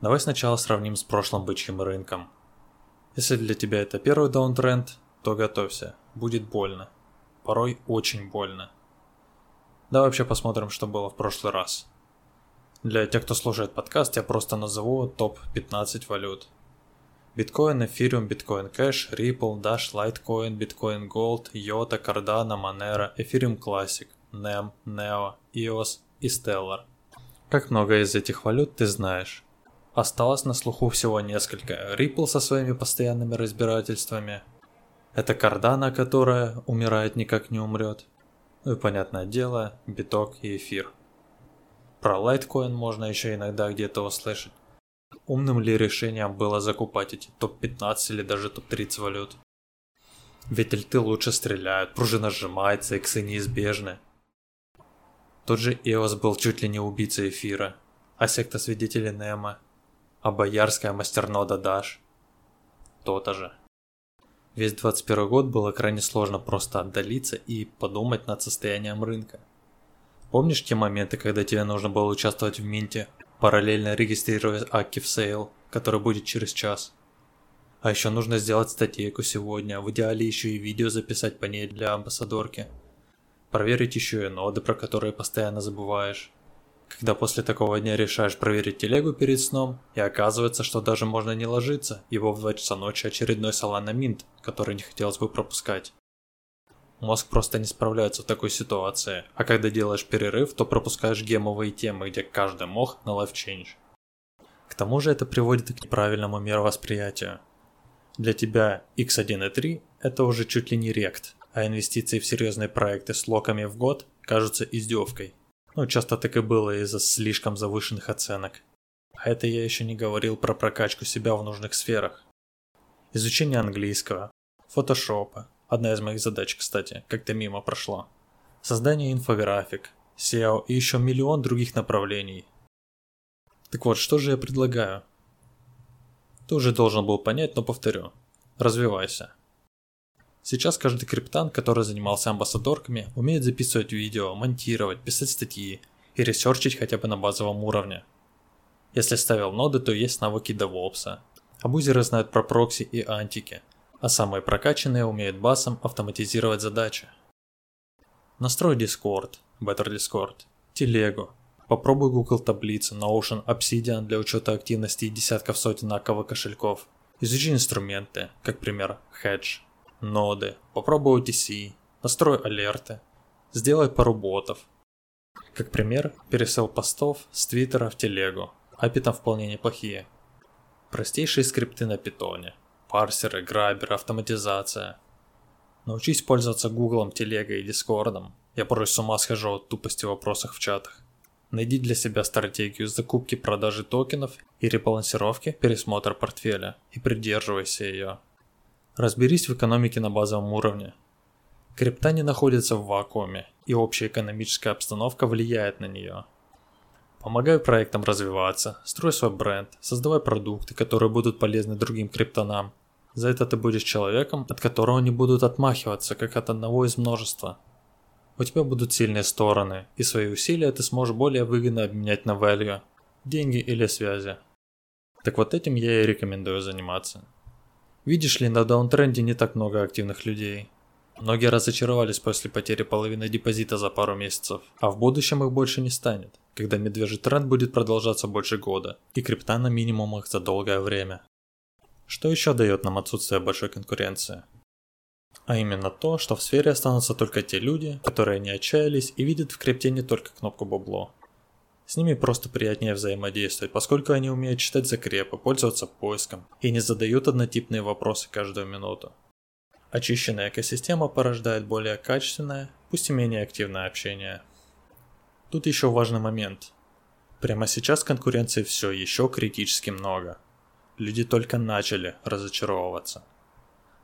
Давай сначала сравним с прошлым бычьим рынком. Если для тебя это первый даунтренд, то готовься, будет больно. Порой очень больно. Давай вообще посмотрим, что было в прошлый раз. Для тех, кто слушает подкаст, я просто назову топ-15 валют. Биткоин, эфириум, биткоин кэш, Ripple, Dash, Litecoin, биткоин Gold, Iota, Cardano, Monero, эфириум Classic, NEM, NEO, EOS и Stellar. Как много из этих валют ты знаешь? Осталось на слуху всего несколько. Ripple со своими постоянными разбирательствами. Это Cardano, которая умирает никак не умрет. Ну и понятное дело, биток и эфир. Про Litecoin можно еще иногда где-то услышать. Умным ли решением было закупать эти топ-15 или даже топ-30 валют? Ведь альты лучше стреляют, пружина сжимается, иксы неизбежны. Тот же EOS был чуть ли не убийцей эфира, а секта свидетелей NEM а, а боярская мастернода Dash. То-то же. Весь 21 год было крайне сложно просто отдалиться и подумать над состоянием рынка. Помнишь те моменты, когда тебе нужно было участвовать в mint е, параллельно регистрируя акки в sale, который будет через час? А еще нужно сделать статейку сегодня, в идеале еще и видео записать по ней для амбассадорки. Проверить еще и ноды, про которые постоянно забываешь. Когда после такого дня решаешь проверить телегу перед сном, и оказывается, что даже можно не ложиться, его в 2 часа ночи очередной Mint, который не хотелось бы пропускать. Мозг просто не справляется в такой ситуации, а когда делаешь перерыв, то пропускаешь гемовые темы, где каждый мох на change. К тому же это приводит к неправильному мировосприятию. Для тебя X1 и 3 это уже чуть ли не рект, а инвестиции в серьезные проекты с локами в год кажутся издевкой. Ну, часто так и было из-за слишком завышенных оценок. А это я еще не говорил про прокачку себя в нужных сферах. Изучение английского, фотошопа, Одна из моих задач, кстати, как-то мимо прошла. Создание инфографик, SEO и еще миллион других направлений. Так вот, что же я предлагаю? Ты уже должен был понять, но повторю. Развивайся. Сейчас каждый криптан, который занимался амбассадорками, умеет записывать видео, монтировать, писать статьи и ресерчить хотя бы на базовом уровне. Если ставил ноды, то есть навыки DevOps. Абузеры знают про прокси и антики – а самые прокачанные умеют басом автоматизировать задачи. Настрой Discord, Better Discord, телегу. Попробуй Google таблицы, Notion, Obsidian для учета активности и десятков сотен аковых кошельков. Изучи инструменты, как пример Hedge, ноды, попробуй OTC, настрой алерты, сделай пару ботов. Как пример, пересел постов с Твиттера в телегу, API там вполне неплохие. Простейшие скрипты на питоне – парсеры, граберы, автоматизация. Научись пользоваться Гуглом, Телегой и Дискордом. Я порой с ума схожу от тупости в вопросах в чатах. Найди для себя стратегию закупки продажи токенов и ребалансировки пересмотра портфеля и придерживайся ее. Разберись в экономике на базовом уровне. Крипта не находится в вакууме, и общая экономическая обстановка влияет на нее. Помогай проектам развиваться, строй свой бренд, создавай продукты, которые будут полезны другим криптонам. За это ты будешь человеком, от которого не будут отмахиваться, как от одного из множества. У тебя будут сильные стороны, и свои усилия ты сможешь более выгодно обменять на value, деньги или связи. Так вот этим я и рекомендую заниматься. Видишь ли, на даунтренде не так много активных людей. Многие разочаровались после потери половины депозита за пару месяцев, а в будущем их больше не станет, когда медвежий тренд будет продолжаться больше года, и крипта на минимумах за долгое время. Что еще дает нам отсутствие большой конкуренции? А именно то, что в сфере останутся только те люди, которые не отчаялись и видят в крипте не только кнопку бабло. С ними просто приятнее взаимодействовать, поскольку они умеют читать закрепы, пользоваться поиском и не задают однотипные вопросы каждую минуту. Очищенная экосистема порождает более качественное, пусть и менее активное общение. Тут еще важный момент. Прямо сейчас конкуренции все еще критически много. Люди только начали разочаровываться.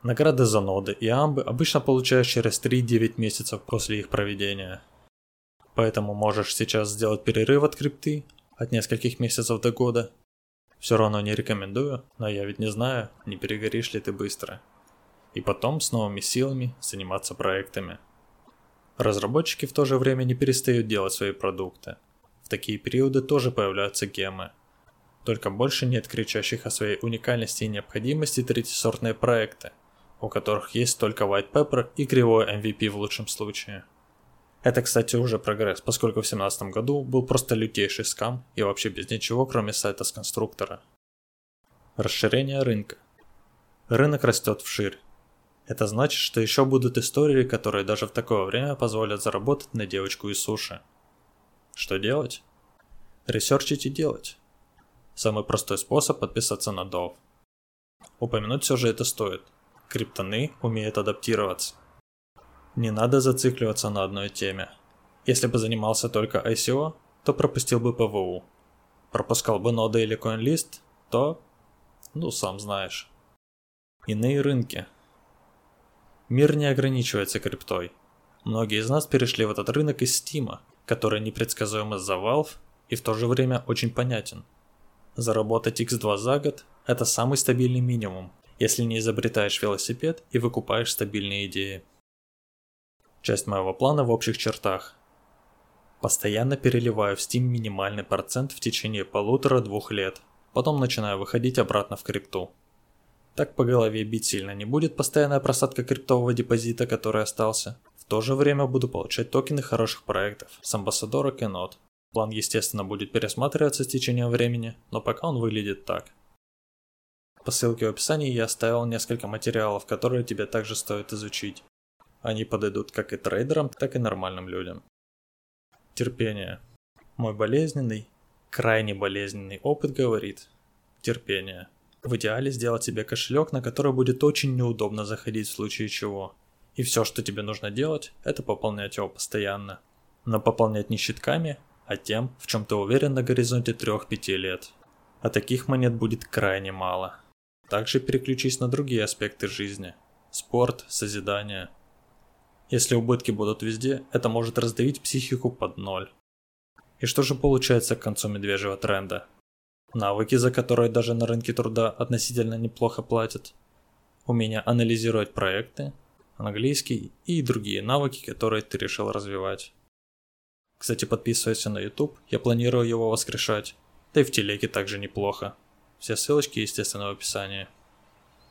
Награды за ноды и амбы обычно получаешь через 3-9 месяцев после их проведения. Поэтому можешь сейчас сделать перерыв от крипты от нескольких месяцев до года. Все равно не рекомендую, но я ведь не знаю, не перегоришь ли ты быстро и потом с новыми силами заниматься проектами. Разработчики в то же время не перестают делать свои продукты. В такие периоды тоже появляются гемы. Только больше нет кричащих о своей уникальности и необходимости третьесортные проекты, у которых есть только white paper и кривой MVP в лучшем случае. Это, кстати, уже прогресс, поскольку в 2017 году был просто лютейший скам и вообще без ничего, кроме сайта с конструктора. Расширение рынка. Рынок растет вширь. Это значит, что еще будут истории, которые даже в такое время позволят заработать на девочку из суши. Что делать? Ресерчить и делать. Самый простой способ подписаться на DOV. Упомянуть все же это стоит. Криптоны умеют адаптироваться. Не надо зацикливаться на одной теме. Если бы занимался только ICO, то пропустил бы ПВУ. Пропускал бы ноды или CoinList, то... Ну, сам знаешь. Иные рынки. Мир не ограничивается криптой. Многие из нас перешли в этот рынок из Стима, который непредсказуем из-за Valve и в то же время очень понятен. Заработать x2 за год – это самый стабильный минимум, если не изобретаешь велосипед и выкупаешь стабильные идеи. Часть моего плана в общих чертах. Постоянно переливаю в Steam минимальный процент в течение полутора-двух лет, потом начинаю выходить обратно в крипту. Так по голове бить сильно не будет постоянная просадка криптового депозита, который остался. В то же время буду получать токены хороших проектов с амбассадорок и нот. План, естественно, будет пересматриваться с течением времени, но пока он выглядит так. По ссылке в описании я оставил несколько материалов, которые тебе также стоит изучить. Они подойдут как и трейдерам, так и нормальным людям. Терпение. Мой болезненный, крайне болезненный опыт говорит. Терпение. В идеале сделать себе кошелек, на который будет очень неудобно заходить в случае чего. И все, что тебе нужно делать, это пополнять его постоянно. Но пополнять не щитками, а тем, в чем ты уверен на горизонте 3-5 лет. А таких монет будет крайне мало. Также переключись на другие аспекты жизни. Спорт, созидание – если убытки будут везде, это может раздавить психику под ноль. И что же получается к концу медвежьего тренда? Навыки, за которые даже на рынке труда относительно неплохо платят. Умение анализировать проекты, английский и другие навыки, которые ты решил развивать. Кстати, подписывайся на YouTube, я планирую его воскрешать. Да и в телеге также неплохо. Все ссылочки, естественно, в описании.